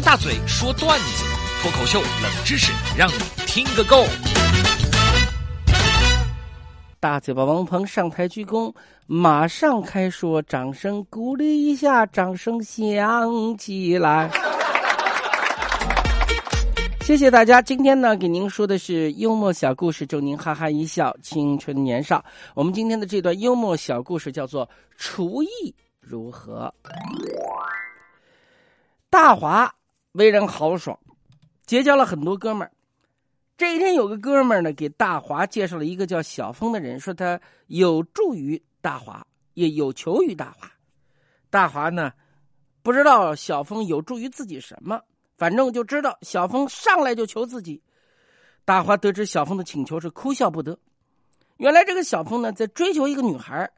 大嘴说段子，脱口秀冷知识，让你听个够。大嘴巴王鹏上台鞠躬，马上开说，掌声鼓励一下，掌声响起来。谢谢大家，今天呢给您说的是幽默小故事，祝您哈哈一笑，青春年少。我们今天的这段幽默小故事叫做“厨艺如何”。大华为人豪爽，结交了很多哥们儿。这一天，有个哥们儿呢，给大华介绍了一个叫小峰的人，说他有助于大华，也有求于大华。大华呢，不知道小峰有助于自己什么，反正就知道小峰上来就求自己。大华得知小峰的请求是哭笑不得。原来这个小峰呢，在追求一个女孩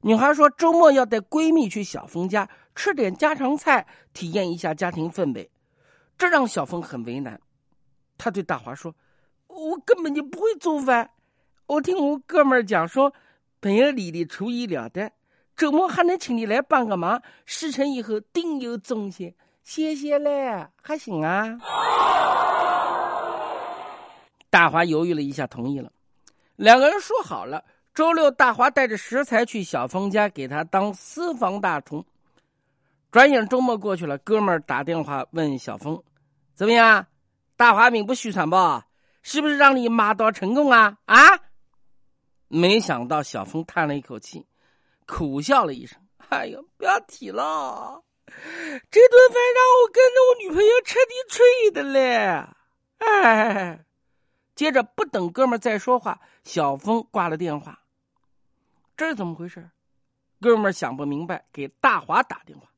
女孩说周末要带闺蜜去小峰家吃点家常菜，体验一下家庭氛围，这让小峰很为难。他对大华说。我根本就不会做饭，我听我哥们儿讲说，朋友里的厨艺了得，周末还能请你来帮个忙，事成以后定有重谢，谢谢嘞，还行啊。大华犹豫了一下，同意了。两个人说好了，周六大华带着食材去小峰家给他当私房大厨。转眼周末过去了，哥们儿打电话问小峰：“怎么样？大华名不虚传吧？”是不是让你马到成功啊啊！没想到小峰叹了一口气，苦笑了一声：“哎呀，不要提了，这顿饭让我跟着我女朋友彻底吹的嘞！”哎，接着不等哥们再说话，小峰挂了电话。这是怎么回事？哥们想不明白，给大华打电话。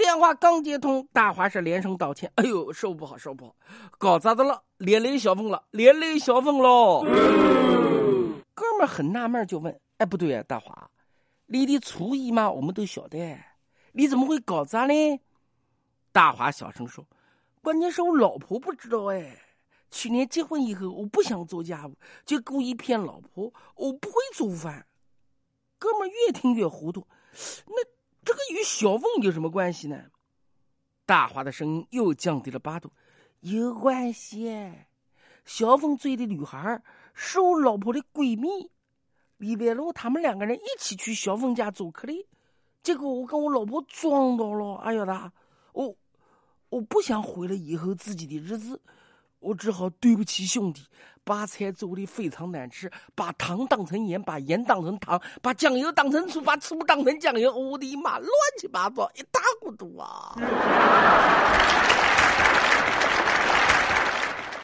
电话刚接通，大华是连声道歉：“哎呦，受不好，受不好，搞砸的了，连累小峰了，连累小峰喽。”哥们很纳闷，就问：“哎，不对啊，大华，你的厨艺嘛，我们都晓得，你怎么会搞砸呢？”大华小声说：“关键是我老婆不知道哎。去年结婚以后，我不想做家务，就故意骗老婆我不会做饭。”哥们越听越糊涂，那。这个与小凤有什么关系呢？大华的声音又降低了八度，有关系。小凤追的女孩是我老婆的闺蜜，礼拜六他们两个人一起去小凤家做客的，结果我跟我老婆撞到了。哎呀哒，我我不想毁了以后自己的日子。我只好对不起兄弟，把菜做的非常难吃，把糖当成盐，把盐当成糖，把酱油当成醋，把醋当成酱油。我的妈，乱七八糟，一大糊涂啊！